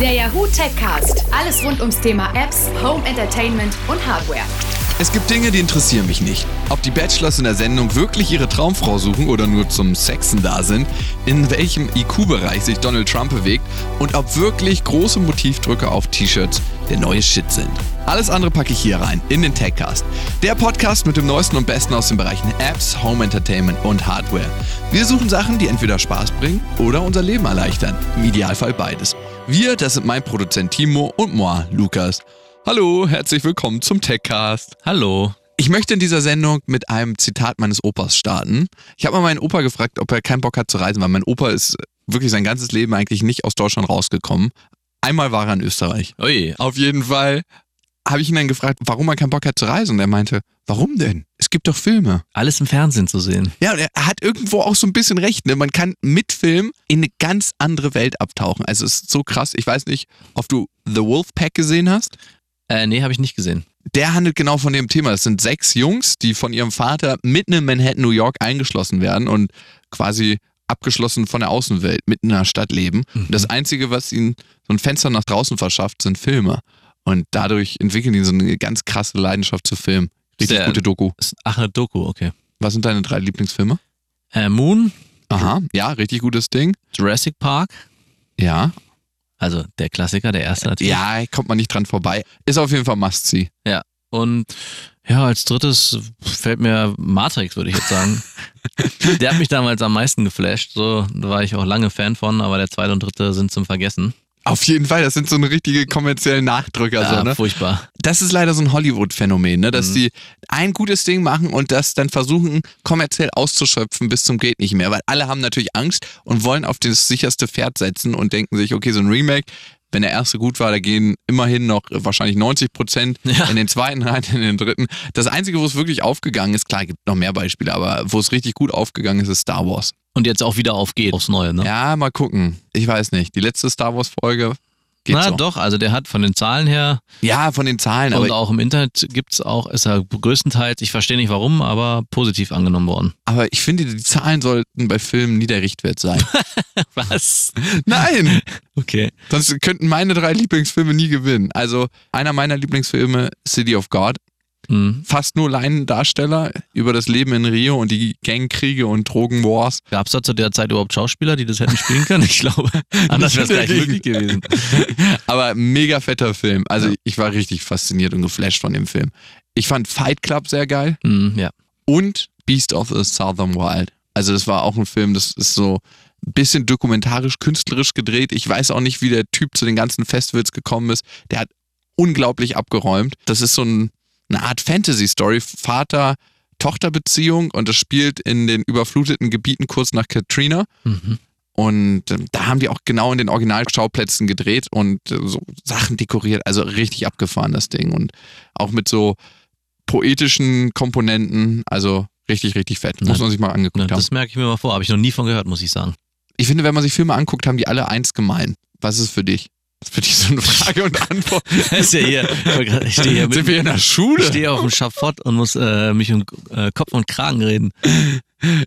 Der Yahoo Techcast. Alles rund ums Thema Apps, Home Entertainment und Hardware. Es gibt Dinge, die interessieren mich nicht. Ob die Bachelors in der Sendung wirklich ihre Traumfrau suchen oder nur zum Sexen da sind, in welchem IQ-Bereich sich Donald Trump bewegt und ob wirklich große Motivdrücke auf T-Shirts der neue Shit sind. Alles andere packe ich hier rein, in den Techcast. Der Podcast mit dem Neuesten und Besten aus den Bereichen Apps, Home Entertainment und Hardware. Wir suchen Sachen, die entweder Spaß bringen oder unser Leben erleichtern. Im Idealfall beides. Wir, das sind mein Produzent Timo und moi, Lukas. Hallo, herzlich willkommen zum Techcast. Hallo. Ich möchte in dieser Sendung mit einem Zitat meines Opas starten. Ich habe mal meinen Opa gefragt, ob er keinen Bock hat zu reisen, weil mein Opa ist wirklich sein ganzes Leben eigentlich nicht aus Deutschland rausgekommen. Einmal war er in Österreich. Ui. Auf jeden Fall habe ich ihn dann gefragt, warum er keinen Bock hat zu reisen. Und er meinte, warum denn? Es gibt doch Filme. Alles im Fernsehen zu sehen. Ja, und er hat irgendwo auch so ein bisschen recht. Ne? Man kann mit Film in eine ganz andere Welt abtauchen. Also es ist so krass. Ich weiß nicht, ob du The Wolfpack gesehen hast. Äh, nee, habe ich nicht gesehen. Der handelt genau von dem Thema. Es sind sechs Jungs, die von ihrem Vater mitten in Manhattan, New York eingeschlossen werden und quasi abgeschlossen von der Außenwelt, mitten in der Stadt leben. Mhm. Und das Einzige, was ihnen so ein Fenster nach draußen verschafft, sind Filme. Und dadurch entwickeln die so eine ganz krasse Leidenschaft zu Film. Richtig Sehr- gute Doku. Ist- Ach, eine Doku, okay. Was sind deine drei Lieblingsfilme? Äh, Moon, Aha, ja, richtig gutes Ding. Jurassic Park, Ja, also der Klassiker, der erste natürlich. ja, kommt man nicht dran vorbei. Ist auf jeden Fall Must-See. Ja. Und ja, als drittes fällt mir Matrix, würde ich jetzt sagen. der hat mich damals am meisten geflasht. So, da war ich auch lange Fan von, aber der zweite und dritte sind zum Vergessen. Auf jeden Fall, das sind so eine richtige kommerziellen Nachdrücker. ja, so, ne? furchtbar. das ist leider so ein Hollywood-Phänomen, ne? dass Mhm. die ein gutes Ding machen und das dann versuchen, kommerziell auszuschöpfen bis zum geht nicht mehr. Weil alle haben natürlich Angst und wollen auf das sicherste Pferd setzen und denken sich, okay, so ein Remake, wenn der erste gut war, da gehen immerhin noch wahrscheinlich 90 Prozent Ja. in den zweiten rein, in den dritten. Das Einzige, wo es wirklich aufgegangen ist, klar, gibt noch mehr Beispiele, aber wo es richtig gut aufgegangen ist, ist Star Wars. Und jetzt auch wieder aufgeht aufs Neue, ne? Ja, mal gucken. Ich weiß nicht. Die letzte Star Wars-Folge geht Na so. doch, also der hat von den Zahlen her Ja, von den Zahlen, und aber, auch im Internet gibt's auch, ist er größtenteils, ich verstehe nicht warum, aber positiv angenommen worden. aber ich finde, die Zahlen sollten bei Filmen nie der Richtwert sein. Was? Nein! Okay. Sonst könnten meine drei Lieblingsfilme nie gewinnen. Also einer meiner Lieblingsfilme, City of God. Hm. Fast nur Laiendarsteller über das Leben in Rio und die Gangkriege und Drogenwars. Gab es da zu der Zeit überhaupt Schauspieler, die das hätten spielen können? Ich glaube, anders wäre es gleich möglich gewesen. Aber mega fetter Film. Also Ja. ich war richtig fasziniert und geflasht von dem Film. Ich fand Fight Club sehr geil Hm, ja. und Beast of the Southern Wild. Also das war auch ein Film, das ist so ein bisschen dokumentarisch, künstlerisch gedreht. Ich weiß auch nicht, wie der Typ zu den ganzen Festivals gekommen ist. Der hat unglaublich abgeräumt. Das ist so ein, eine Art Fantasy-Story, Vater-Tochter-Beziehung und das spielt in den überfluteten Gebieten kurz nach Katrina. Mhm. Und ähm, da haben die auch genau in den Originalschauplätzen gedreht und äh, so Sachen dekoriert. Also richtig abgefahren, das Ding. Und auch mit so poetischen Komponenten. Also richtig, richtig fett. Muss Na, man sich mal angeguckt Na, haben. das merke ich mir mal vor. Habe ich noch nie von gehört, muss ich sagen. Ich finde, wenn man sich Filme anguckt, haben die alle eins gemein. Was ist für dich? Das ist für dich so eine Frage und Antwort. Ist ja hier, ich stehe hier, Sind mit, wir in der ich Schule? stehe auf dem Schafott und muss äh, mich um äh, Kopf und Kragen reden.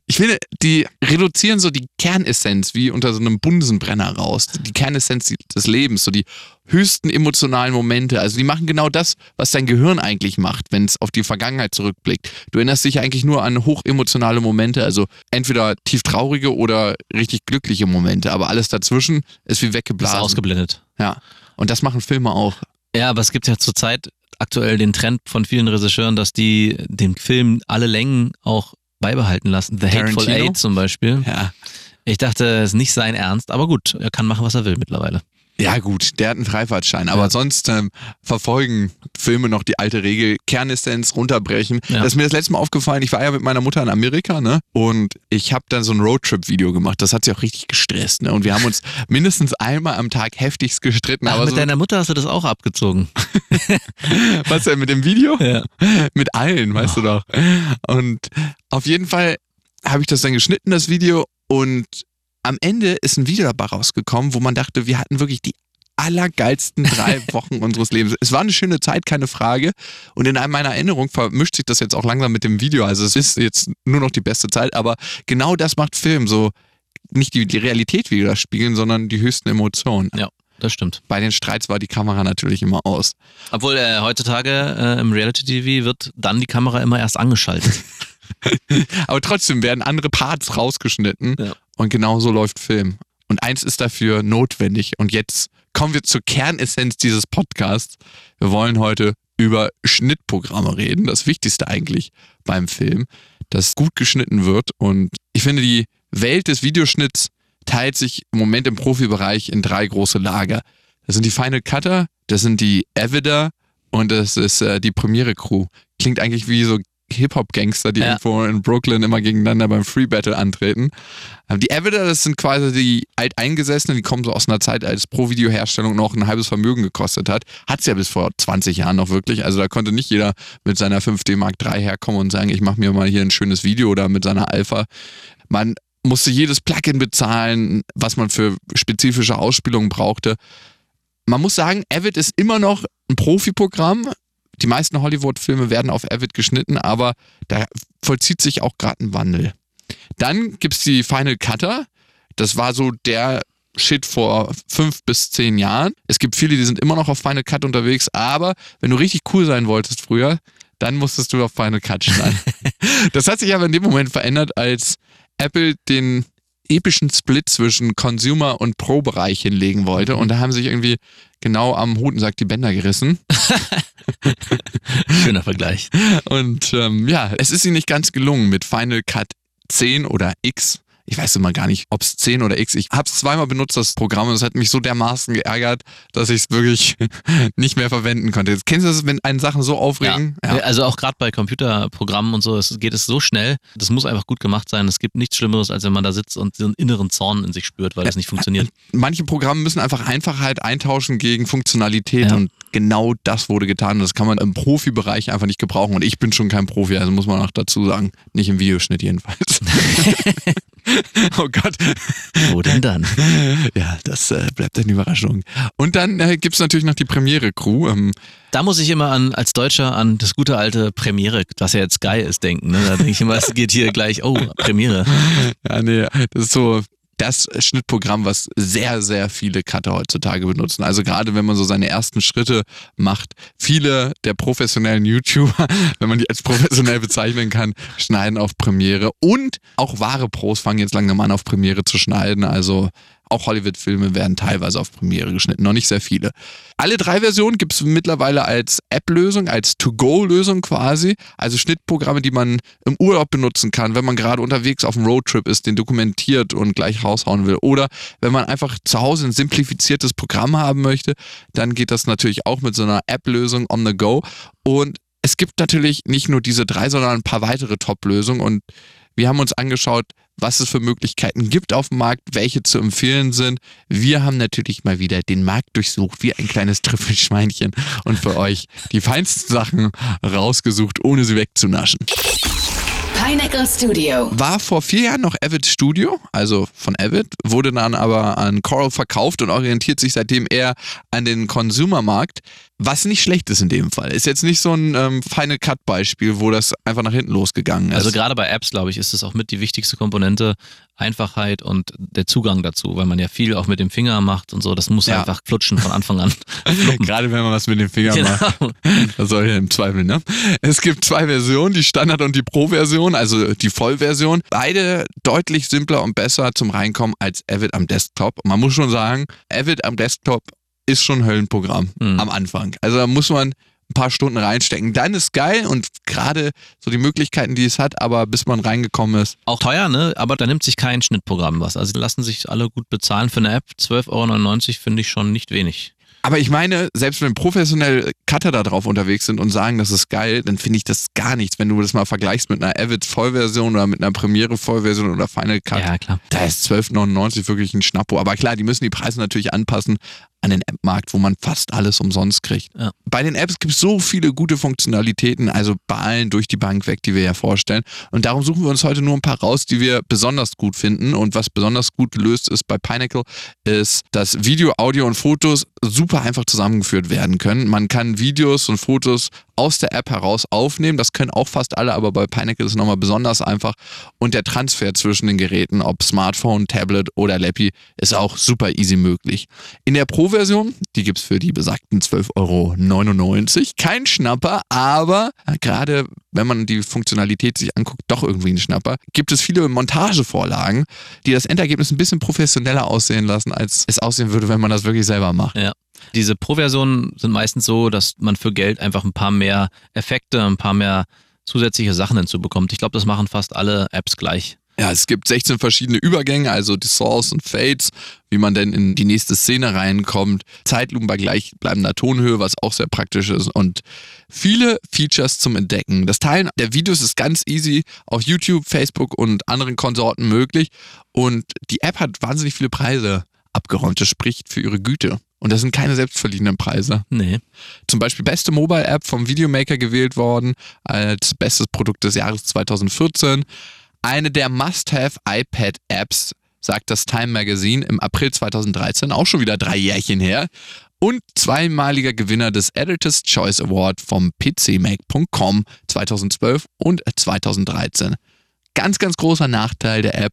Ich finde, die reduzieren so die Kernessenz wie unter so einem Bunsenbrenner raus. Die Kernessenz des Lebens, so die höchsten emotionalen Momente. Also die machen genau das, was dein Gehirn eigentlich macht, wenn es auf die Vergangenheit zurückblickt. Du erinnerst dich eigentlich nur an hochemotionale Momente, also entweder tief traurige oder richtig glückliche Momente. Aber alles dazwischen ist wie Das ist weggeblasen. ausgeblendet. ja. Und das machen Filme auch. Ja, aber es gibt ja zurzeit aktuell den Trend von vielen Regisseuren, dass die den Film alle Längen auch beibehalten lassen. The Hateful? Eight zum Beispiel. Ja. Ich dachte, es ist nicht sein Ernst, aber gut, er kann machen, was er will mittlerweile. Ja, gut, der hat einen Freifahrtschein. Aber Ja. sonst ähm, verfolgen Filme noch die alte Regel: Kernessenz runterbrechen. Ja. Das ist mir das letzte Mal aufgefallen. Ich war ja mit meiner Mutter in Amerika, ne? Und ich habe dann so ein Roadtrip-Video gemacht. Das hat sie auch richtig gestresst, ne? Und wir haben uns mindestens einmal am Tag heftigst gestritten. Ach, aber mit so, deiner Mutter hast du das auch abgezogen. was denn mit dem Video? Ja. Mit allen, weißt du doch. Und auf jeden Fall habe ich das dann geschnitten, das Video. Und am Ende ist ein Video dabei rausgekommen, wo man dachte, wir hatten wirklich die allergeilsten drei Wochen unseres Lebens. Es war eine schöne Zeit, keine Frage. Und in meiner Erinnerung vermischt sich das jetzt auch langsam mit dem Video. Also es ist jetzt nur noch die beste Zeit, aber genau das macht Film. So nicht die, die Realität widerspiegeln, sondern die höchsten Emotionen. Ja. das stimmt. Bei den Streits war die Kamera natürlich immer aus. Obwohl äh, heutzutage äh, im Reality-TV wird dann die Kamera immer erst angeschaltet. Aber trotzdem werden andere Parts rausgeschnitten Ja. Und genauso läuft Film. Und eins ist dafür notwendig. Und jetzt kommen wir zur Kernessenz dieses Podcasts. Wir wollen heute über Schnittprogramme reden. Das Wichtigste eigentlich beim Film, dass gut geschnitten wird. Und ich finde, die Welt des Videoschnitts teilt sich im Moment im Profibereich in drei große Lager. Das sind die Final Cutter, das sind die Avider und das ist äh, die Premiere Crew. Klingt eigentlich wie so Hip-Hop-Gangster, die Ja. irgendwo in Brooklyn immer gegeneinander beim Free Battle antreten. Die Avider, das sind quasi die Alteingesessenen, die kommen so aus einer Zeit, als Pro-Video-Herstellung noch ein halbes Vermögen gekostet hat. Hat es ja bis vor 20 Jahren noch wirklich. Also da konnte nicht jeder mit seiner 5D Mark III herkommen und sagen, ich mache mir mal hier ein schönes Video oder mit seiner Alpha. Man musste jedes Plugin bezahlen, was man für spezifische Ausspielungen brauchte. Man muss sagen, Avid ist immer noch ein Profiprogramm. Die meisten Hollywood-Filme werden auf Avid geschnitten, aber da vollzieht sich auch gerade ein Wandel. Dann gibt es die Final Cutter. Das war so der Shit vor fünf bis zehn Jahren. Es gibt viele, die sind immer noch auf Final Cut unterwegs, aber wenn du richtig cool sein wolltest früher, dann musstest du auf Final Cut schneiden. das hat sich aber in dem Moment verändert, als Apple den epischen Split zwischen Consumer- und Pro-Bereich hinlegen wollte. Und da haben sich irgendwie genau am Hutensack die Bänder gerissen. Schöner Vergleich. Und ähm, ja, es ist ihnen nicht ganz gelungen mit Final Cut 10 oder X. Ich weiß immer gar nicht, ob es 10 oder X. Ich habe es zweimal benutzt, das Programm, und es hat mich so dermaßen geärgert, dass ich es wirklich nicht mehr verwenden konnte. Jetzt kennst du das, wenn einen Sachen so aufregen? Ja. Also auch gerade bei Computerprogrammen und so, es geht es so schnell. Das muss einfach gut gemacht sein. Es gibt nichts Schlimmeres, als wenn man da sitzt und so einen inneren Zorn in sich spürt, weil es nicht funktioniert. Manche Programme müssen einfach Einfachheit eintauschen gegen Funktionalität Ja. und genau das wurde getan. Das kann man im Profibereich einfach nicht gebrauchen. Und ich bin schon kein Profi, also muss man auch dazu sagen. Nicht im Videoschnitt jedenfalls. oh Gott. Wo denn dann? Ja, das äh, bleibt eine Überraschung. Und dann äh, gibt es natürlich noch die Premiere-Crew. Ähm, Da muss ich immer an, als Deutscher an das gute alte Premiere, was ja jetzt Sky ist, denken. Ne? Da denke ich immer, es geht hier gleich, oh, Premiere. ja, nee, das ist so das Schnittprogramm, was sehr, sehr viele Cutter heutzutage benutzen. Also gerade wenn man so seine ersten Schritte macht. Viele der professionellen YouTuber, wenn man die als professionell bezeichnen kann, schneiden auf Premiere. Und auch wahre Pros fangen jetzt langsam an, auf Premiere zu schneiden. Also auch Hollywood-Filme werden teilweise auf Premiere geschnitten, noch nicht sehr viele. Alle drei Versionen gibt es mittlerweile als App-Lösung, als To-Go-Lösung quasi. Also Schnittprogramme, die man im Urlaub benutzen kann, wenn man gerade unterwegs auf einem Roadtrip ist, den dokumentiert und gleich raushauen will. Oder wenn man einfach zu Hause ein simplifiziertes Programm haben möchte, dann geht das natürlich auch mit so einer App-Lösung on the go. Und es gibt natürlich nicht nur diese drei, sondern ein paar weitere Top-Lösungen. Und wir haben uns angeschaut, was es für Möglichkeiten gibt auf dem Markt, welche zu empfehlen sind. Wir haben natürlich mal wieder den Markt durchsucht, wie ein kleines Trüffelschweinchen und für euch die feinsten Sachen rausgesucht, ohne sie wegzunaschen. Pineapple Studio. War vor vier Jahren noch Avid Studio, also von Avid, wurde dann aber an Coral verkauft und orientiert sich seitdem eher an den Consumermarkt, was nicht schlecht ist in dem Fall. Ist jetzt nicht so ein ähm, Final Cut Beispiel, wo das einfach nach hinten losgegangen ist. Also gerade bei Apps, glaube ich, ist es auch mit die wichtigste Komponente, Einfachheit und der Zugang dazu, weil man ja viel auch mit dem Finger macht und so. Das muss Ja. einfach flutschen von Anfang an. Gerade wenn man was mit dem Finger macht. Genau. Das soll ja im Zweifel, ne? Es gibt zwei Versionen, die Standard- und die Pro-Version, also die Vollversion. Beide deutlich simpler und besser zum Reinkommen als Avid am Desktop. Man muss schon sagen, Avid am Desktop ist schon Höllenprogramm Mhm. am Anfang. Also da muss man ein paar Stunden reinstecken. Dann ist geil und gerade so die Möglichkeiten, die es hat, aber bis man reingekommen ist, Auch teuer, ne? Aber da nimmt sich kein Schnittprogramm was. Also lassen sich alle gut bezahlen für eine App. 12,99 Euro finde ich schon nicht wenig. Aber ich meine, selbst wenn professionelle Cutter da drauf unterwegs sind und sagen, das ist geil, dann finde ich das gar nichts. Wenn du das mal vergleichst mit einer Avid Vollversion oder mit einer Premiere Vollversion oder Final Cut, Ja, klar. da ist 12,99 wirklich ein Schnappo. Aber klar, die müssen die Preise natürlich anpassen an den App-Markt, wo man fast alles umsonst kriegt. Ja. Bei den Apps gibt es so viele gute Funktionalitäten, also bei allen durch die Bank weg, die wir ja vorstellen. Und darum suchen wir uns heute nur ein paar raus, die wir besonders gut finden. Und was besonders gut gelöst ist bei Pinnacle, ist, dass Video, Audio und Fotos super einfach zusammengeführt werden können. Man kann Videos und Fotos aus der App heraus aufnehmen. Das können auch fast alle, aber bei Pinnacle ist es nochmal besonders einfach. Und der Transfer zwischen den Geräten, ob Smartphone, Tablet oder Lappy, ist auch super easy möglich. In der Pro-Version, die gibt es für die besagten 12,99 Euro. Kein Schnapper, aber gerade wenn man die Funktionalität sich anguckt, doch irgendwie ein Schnapper. Gibt es viele Montagevorlagen, die das Endergebnis ein bisschen professioneller aussehen lassen, als es aussehen würde, wenn man das wirklich selber macht. Ja. Diese Pro-Versionen sind meistens so, dass man für Geld einfach ein paar mehr Effekte, ein paar mehr zusätzliche Sachen hinzubekommt. Ich glaube, das machen fast alle Apps gleich. Ja, es gibt 16 verschiedene Übergänge, also die Saws und Fades, wie man denn in die nächste Szene reinkommt. Zeitlupen bei gleichbleibender Tonhöhe, was auch sehr praktisch ist und viele Features zum Entdecken. Das Teilen der Videos ist ganz easy auf YouTube, Facebook und anderen Konsorten möglich und die App hat wahnsinnig viele Preise abgeräumt. Das spricht für ihre Güte. Und das sind keine selbstverliehenen Preise. Nee. Zum Beispiel beste Mobile-App vom Videomaker gewählt worden als bestes Produkt des Jahres 2014. Eine der Must-Have iPad-Apps, sagt das Time Magazine im April 2013, auch schon wieder drei Jährchen her. Und zweimaliger Gewinner des Editor's Choice Award vom PCMac.com 2012 und 2013. Ganz, ganz großer Nachteil der App,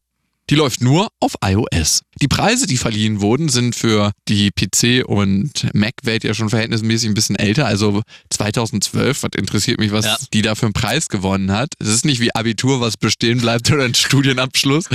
die läuft nur auf iOS. Die Preise, die verliehen wurden, sind für die PC- und Mac-Welt ja schon verhältnismäßig ein bisschen älter. Also 2012, was interessiert mich, was ja. die da für einen Preis gewonnen hat. Es ist nicht wie Abitur, was bestehen bleibt oder ein Studienabschluss.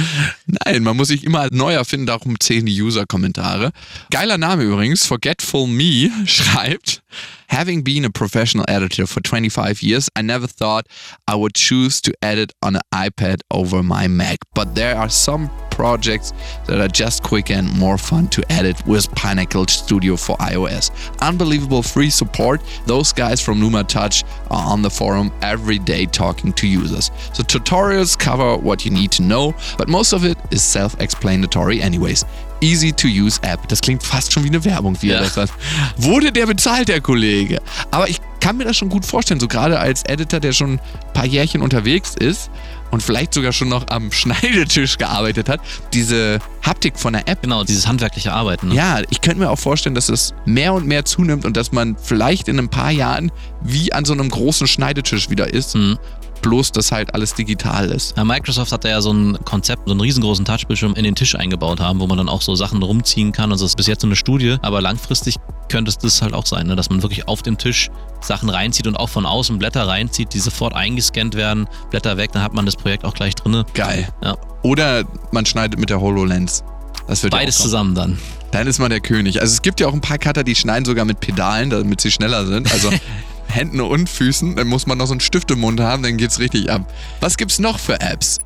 Nein, man muss sich immer neu erfinden, darum zählen die User-Kommentare. Geiler Name übrigens, Forgetful Me schreibt, Having been a professional editor for 25 years, I never thought I would choose to edit on an iPad over my Mac. But there are some projects that are just quicker and more fun to edit with Pinnacle Studio for iOS. Unbelievable free support. Those guys from Luma Touch are on the forum every day talking to users. The tutorials cover what you need to know, but most of it is self-explanatory anyways. Easy to use App. Das klingt fast schon wie eine Werbung, wie ja. er das sagt. Wurde der bezahlt, der Kollege? Aber ich kann mir das schon gut vorstellen, so gerade als Editor, der schon ein paar Jährchen unterwegs ist und vielleicht sogar schon noch am Schneidetisch gearbeitet hat, diese Haptik von der App. Genau, dieses handwerkliche Arbeiten. Ne? Ja, ich könnte mir auch vorstellen, dass es mehr und mehr zunimmt und dass man vielleicht in ein paar Jahren wie an so einem großen Schneidetisch wieder ist. Mhm bloß dass halt alles digital ist. Ja, Microsoft hat ja so ein Konzept, so einen riesengroßen Touchbildschirm in den Tisch eingebaut haben, wo man dann auch so Sachen rumziehen kann. Und das ist bis jetzt so eine Studie, aber langfristig könnte es das halt auch sein, ne? dass man wirklich auf dem Tisch Sachen reinzieht und auch von außen Blätter reinzieht, die sofort eingescannt werden, Blätter weg, dann hat man das Projekt auch gleich drin. Geil. Ja. Oder man schneidet mit der HoloLens. Das wird Beides ja zusammen dann. Dann ist man der König. Also es gibt ja auch ein paar Cutter, die schneiden sogar mit Pedalen, damit sie schneller sind. Also Händen und Füßen. Dann muss man noch so einen Stift im Mund haben, dann geht's richtig ab. Was gibt's noch für Apps?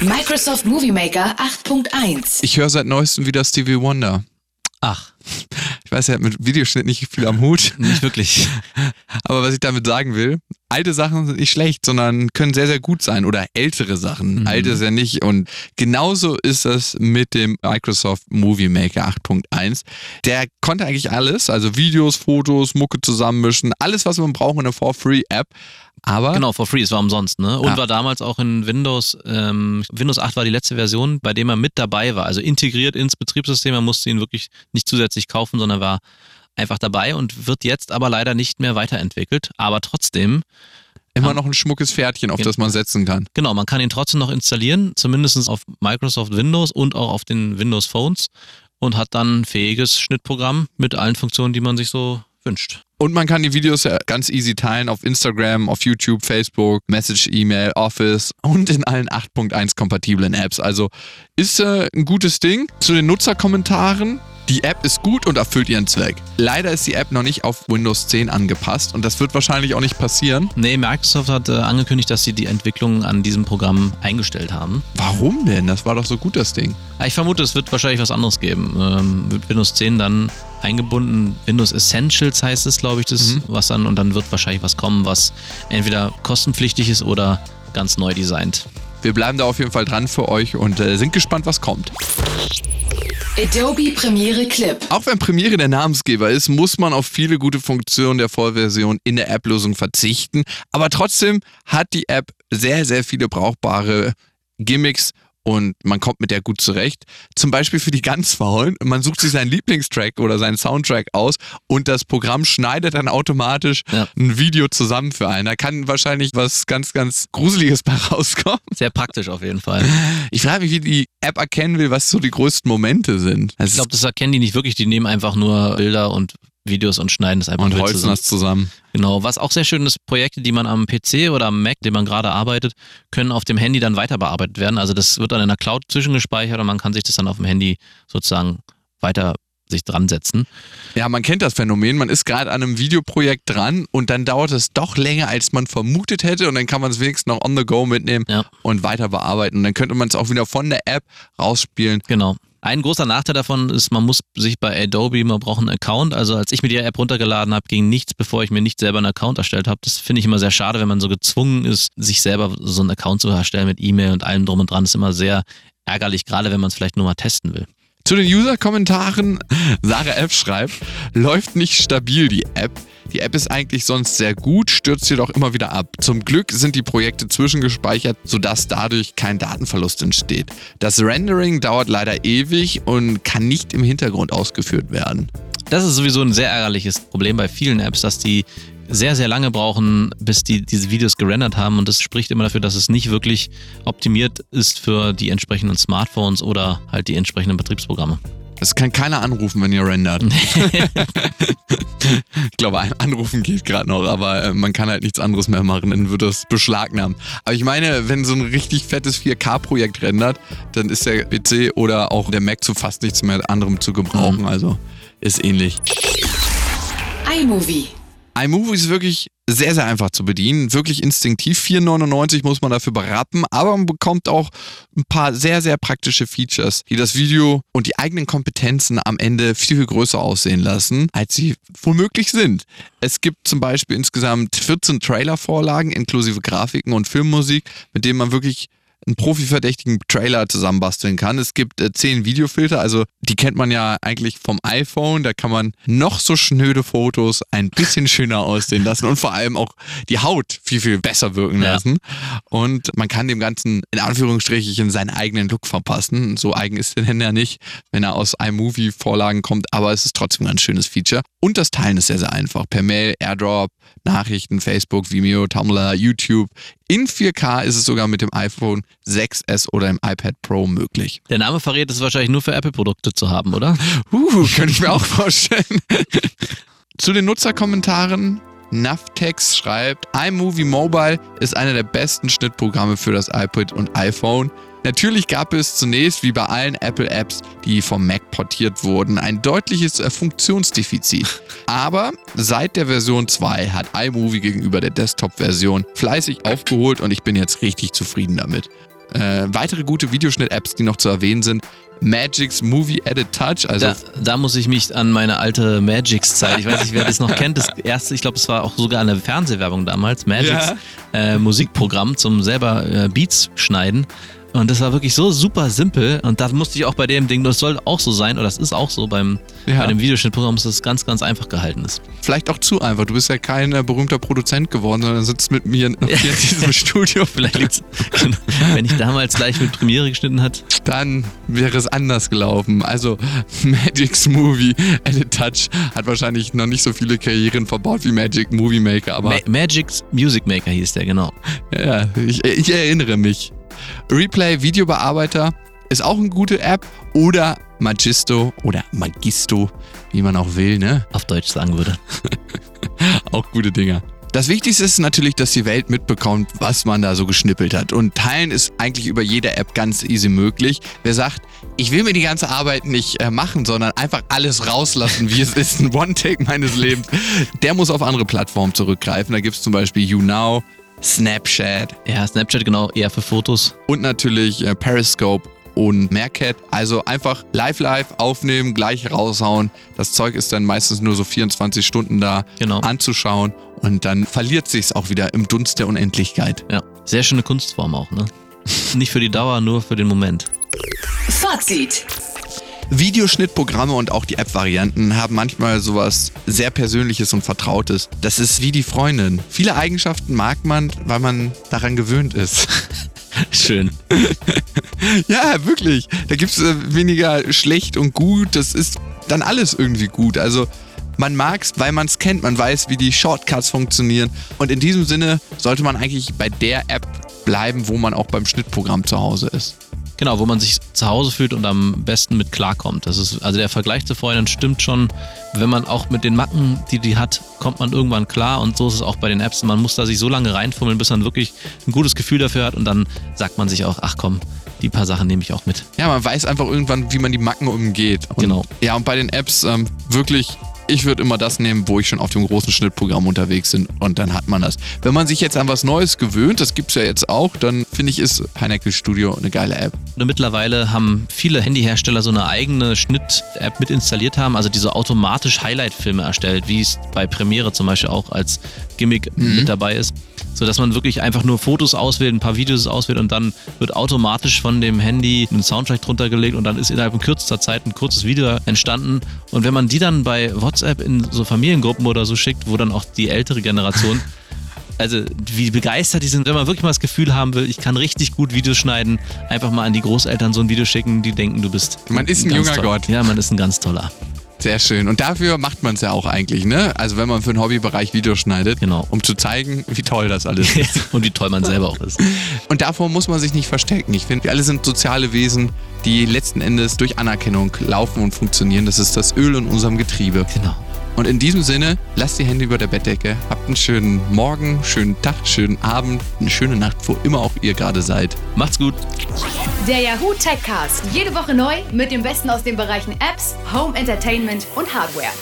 Microsoft Movie Maker 8.1. Ich höre seit neuestem wieder Stevie Wonder. Ach. Ich weiß, er hat mit Videoschnitt nicht viel am Hut. Nicht wirklich. Aber was ich damit sagen will, alte Sachen sind nicht schlecht, sondern können sehr, sehr gut sein. Oder ältere Sachen. Mhm. Alte ist ja nicht. Und genauso ist das mit dem Microsoft Movie Maker 8.1. Der konnte eigentlich alles, also Videos, Fotos, Mucke zusammenmischen, alles, was man braucht in einer For-Free-App. Aber genau, for free, es war umsonst, ne? Und ja. war damals auch in Windows, ähm, Windows 8 war die letzte Version, bei dem er mit dabei war. Also integriert ins Betriebssystem, man musste ihn wirklich nicht zusätzlich kaufen, sondern war einfach dabei und wird jetzt aber leider nicht mehr weiterentwickelt. Aber trotzdem. Immer noch ein schmuckes Pferdchen, auf das man setzen kann. Genau, man kann ihn trotzdem noch installieren, zumindest auf Microsoft Windows und auch auf den Windows Phones und hat dann ein fähiges Schnittprogramm mit allen Funktionen, die man sich so wünscht. Und man kann die Videos ja ganz easy teilen auf Instagram, auf YouTube, Facebook, Message, E-Mail, Office und in allen 8.1 kompatiblen Apps. Also ist äh, ein gutes Ding. Zu den Nutzerkommentaren. Die App ist gut und erfüllt ihren Zweck. Leider ist die App noch nicht auf Windows 10 angepasst und das wird wahrscheinlich auch nicht passieren. Nee, Microsoft hat äh, angekündigt, dass sie die Entwicklung an diesem Programm eingestellt haben. Warum denn? Das war doch so gut, das Ding. Ich vermute, es wird wahrscheinlich was anderes geben. Ähm, wird Windows 10 dann eingebunden. Windows Essentials heißt es, glaube ich, das, mhm. was dann, und dann wird wahrscheinlich was kommen, was entweder kostenpflichtig ist oder ganz neu designt. Wir bleiben da auf jeden Fall dran für euch und äh, sind gespannt, was kommt. Adobe Premiere Clip. Auch wenn Premiere der Namensgeber ist, muss man auf viele gute Funktionen der Vollversion in der App-Lösung verzichten. Aber trotzdem hat die App sehr, sehr viele brauchbare Gimmicks und man kommt mit der gut zurecht. Zum Beispiel für die ganz Faulen. Man sucht sich seinen Lieblingstrack oder seinen Soundtrack aus und das Programm schneidet dann automatisch Ja. ein Video zusammen für einen. Da kann wahrscheinlich was ganz, ganz Gruseliges bei rauskommen. Sehr praktisch auf jeden Fall. Ich frage mich, wie die App erkennen will, was so die größten Momente sind. Ich glaube, das erkennen die nicht wirklich. Die nehmen einfach nur Bilder und Videos und schneiden das einfach und holzen zusammen. das zusammen. Genau. Was auch sehr schön ist, Projekte, die man am PC oder am Mac, den man gerade arbeitet, können auf dem Handy dann weiter bearbeitet werden. Also das wird dann in der Cloud zwischengespeichert und man kann sich das dann auf dem Handy sozusagen weiter sich dran setzen. Ja, man kennt das Phänomen. Man ist gerade an einem Videoprojekt dran und dann dauert es doch länger, als man vermutet hätte und dann kann man es wenigstens noch on the go mitnehmen Ja. und weiter bearbeiten. Und dann könnte man es auch wieder von der App rausspielen. Genau. Ein großer Nachteil davon ist, man muss sich bei Adobe, man braucht einen Account. Also als ich mir die App runtergeladen habe, ging nichts, bevor ich mir nicht selber einen Account erstellt habe. Das finde ich immer sehr schade, wenn man so gezwungen ist, sich selber so einen Account zu erstellen mit E-Mail und allem drum und dran. Das ist immer sehr ärgerlich, gerade wenn man es vielleicht nur mal testen will. Zu den User-Kommentaren, Sarah F. schreibt, läuft nicht stabil die App. Die App ist eigentlich sonst sehr gut, stürzt jedoch immer wieder ab. Zum Glück sind die Projekte zwischengespeichert, sodass dadurch kein Datenverlust entsteht. Das Rendering dauert leider ewig und kann nicht im Hintergrund ausgeführt werden. Das ist sowieso ein sehr ärgerliches Problem bei vielen Apps, dass die sehr, sehr lange brauchen, bis die diese Videos gerendert haben. Und das spricht immer dafür, dass es nicht wirklich optimiert ist für die entsprechenden Smartphones oder halt die entsprechenden Betriebsprogramme. Es kann keiner anrufen, wenn ihr rendert. ich glaube, ein Anrufen geht gerade noch, aber äh, man kann halt nichts anderes mehr machen, dann wird das beschlagnahmen. Aber ich meine, wenn so ein richtig fettes 4K-Projekt rendert, dann ist der PC oder auch der Mac zu fast nichts mehr anderem zu gebrauchen. Also ist ähnlich. iMovie. iMovie ist wirklich sehr, sehr einfach zu bedienen. Wirklich instinktiv. 4,99 muss man dafür berappen, aber man bekommt auch ein paar sehr, sehr praktische Features, die das Video und die eigenen Kompetenzen am Ende viel, viel größer aussehen lassen, als sie womöglich sind. Es gibt zum Beispiel insgesamt 14 Trailer-Vorlagen inklusive Grafiken und Filmmusik, mit denen man wirklich einen profiverdächtigen Trailer zusammenbasteln kann. Es gibt äh, zehn Videofilter, also die kennt man ja eigentlich vom iPhone. Da kann man noch so schnöde Fotos ein bisschen schöner aussehen lassen und vor allem auch die Haut viel, viel besser wirken Ja. lassen. Und man kann dem Ganzen in Anführungsstrichen seinen eigenen Look verpassen. So eigen ist der denn ja nicht, wenn er aus iMovie-Vorlagen kommt, aber es ist trotzdem ein ganz schönes Feature. Und das Teilen ist sehr, sehr einfach. Per Mail, Airdrop, Nachrichten, Facebook, Vimeo, Tumblr, YouTube. In 4K ist es sogar mit dem iPhone 6S oder dem iPad Pro möglich. Der Name verrät es wahrscheinlich nur für Apple-Produkte zu haben, oder? Uh, könnte ich mir auch vorstellen. Zu den Nutzerkommentaren. Navtex schreibt, iMovie Mobile ist einer der besten Schnittprogramme für das iPad und iPhone. Natürlich gab es zunächst, wie bei allen Apple-Apps, die vom Mac portiert wurden, ein deutliches äh, Funktionsdefizit. Aber seit der Version 2 hat iMovie gegenüber der Desktop-Version fleißig aufgeholt und ich bin jetzt richtig zufrieden damit. Äh, weitere gute Videoschnitt-Apps, die noch zu erwähnen sind, Magic's Movie Edit Touch, also Da, da muss ich mich an meine alte Magix-Zeit, ich weiß nicht, wer das noch kennt, das erste, ich glaube, es war auch sogar eine Fernsehwerbung damals, Magix äh, Musikprogramm zum selber äh, Beats schneiden. Und das war wirklich so super simpel. Und da musste ich auch bei dem Ding, das soll auch so sein, oder das ist auch so beim, Ja. bei dem Videoschnittprogramm, dass das ganz, ganz einfach gehalten ist. vielleicht auch zu einfach. Du bist ja kein äh, berühmter Produzent geworden, sondern sitzt mit mir hier in diesem Studio. Vielleicht liegt's, wenn ich damals gleich mit Premiere geschnitten hat. Dann wäre es anders gelaufen. Also Magic's Movie Edit Touch hat wahrscheinlich noch nicht so viele Karrieren verbaut wie Magic Movie Maker, aber Ma Magic's Music Maker hieß der, genau. ja, ich, ich erinnere mich. Replay Videobearbeiter ist auch eine gute App oder Magisto oder Magisto, wie man auch will, ne? Auf Deutsch sagen würde. Auch gute Dinger. Das Wichtigste ist natürlich, dass die Welt mitbekommt, was man da so geschnippelt hat. Und teilen ist eigentlich über jede App ganz easy möglich. Wer sagt, ich will mir die ganze Arbeit nicht äh, machen, sondern einfach alles rauslassen, wie es ist, ein One-Take meines Lebens, der muss auf andere Plattformen zurückgreifen. Da gibt es zum Beispiel YouNow, Snapchat Ja, Snapchat genau eher für Fotos. und natürlich äh, Periscope und Meerkat. Also einfach live live aufnehmen, gleich raushauen. Das Zeug ist dann meistens nur so 24 Stunden da Genau. anzuschauen und dann verliert sich's auch wieder im Dunst der Unendlichkeit. Ja, sehr schöne Kunstform auch, ne? Nicht für die Dauer, nur für den Moment. Fazit. Videoschnittprogramme und auch die App-Varianten haben manchmal sowas sehr Persönliches und Vertrautes. Das ist wie die Freundin. Viele Eigenschaften mag man, weil man daran gewöhnt ist. Schön. Ja, wirklich. Da gibt es äh, weniger schlecht und gut. Das ist dann alles irgendwie gut. Also man mag es, weil man es kennt. Man weiß, wie die Shortcuts funktionieren. Und in diesem Sinne sollte man eigentlich bei der App bleiben, wo man auch beim Schnittprogramm zu Hause ist. Genau, wo man sich zu Hause fühlt und am besten mit klarkommt. Das ist, also der Vergleich zu vorhin stimmt schon. Wenn man auch mit den Macken, die die hat, kommt man irgendwann klar und so ist es auch bei den Apps. Man muss da sich so lange reinfummeln, bis man wirklich ein gutes Gefühl dafür hat und dann sagt man sich auch, ach komm, die paar Sachen nehme ich auch mit. Ja, man weiß einfach irgendwann, wie man die Macken umgeht. Und, Genau. Ja, und bei den Apps ähm, wirklich, ich würde immer das nehmen, wo ich schon auf dem großen Schnittprogramm unterwegs bin und dann hat man das. Wenn man sich jetzt an was Neues gewöhnt, das gibt es ja jetzt auch, dann finde ich, ist Pineapple Studio eine geile App. Und mittlerweile haben viele Handyhersteller so eine eigene Schnitt-App mit installiert haben, also die so automatisch Highlight-Filme erstellt, wie es bei Premiere zum Beispiel auch als Gimmick mit dabei ist. So dass man wirklich einfach nur Fotos auswählt, ein paar Videos auswählt und dann wird automatisch von dem Handy ein Soundtrack drunter gelegt und dann ist innerhalb von kürzester Zeit ein kurzes Video entstanden. Und wenn man die dann bei WhatsApp in so Familiengruppen oder so schickt, wo dann auch die ältere Generation also wie begeistert die sind, wenn man wirklich mal das Gefühl haben will, ich kann richtig gut Videos schneiden, einfach mal an die Großeltern so ein Video schicken, die denken, du bist. Man ist ein ganz junger toll. Gott. Ja, man ist ein ganz toller. Sehr schön. Und dafür macht man es ja auch eigentlich, ne? Also wenn man für den Hobbybereich Videos schneidet, Genau. um zu zeigen, wie toll das alles ist. Und wie toll man selber auch ist. Und davor muss man sich nicht verstecken. Ich finde, wir alle sind soziale Wesen, die letzten Endes durch Anerkennung laufen und funktionieren. Das ist das Öl in unserem Getriebe. Genau. Und in diesem Sinne, lasst die Hände über der Bettdecke, habt einen schönen Morgen, schönen Tag, schönen Abend, eine schöne Nacht, wo immer auch ihr gerade seid. Macht's gut. Der Yahoo Techcast. Jede Woche neu mit dem Besten aus den Bereichen Apps, Home Entertainment und Hardware.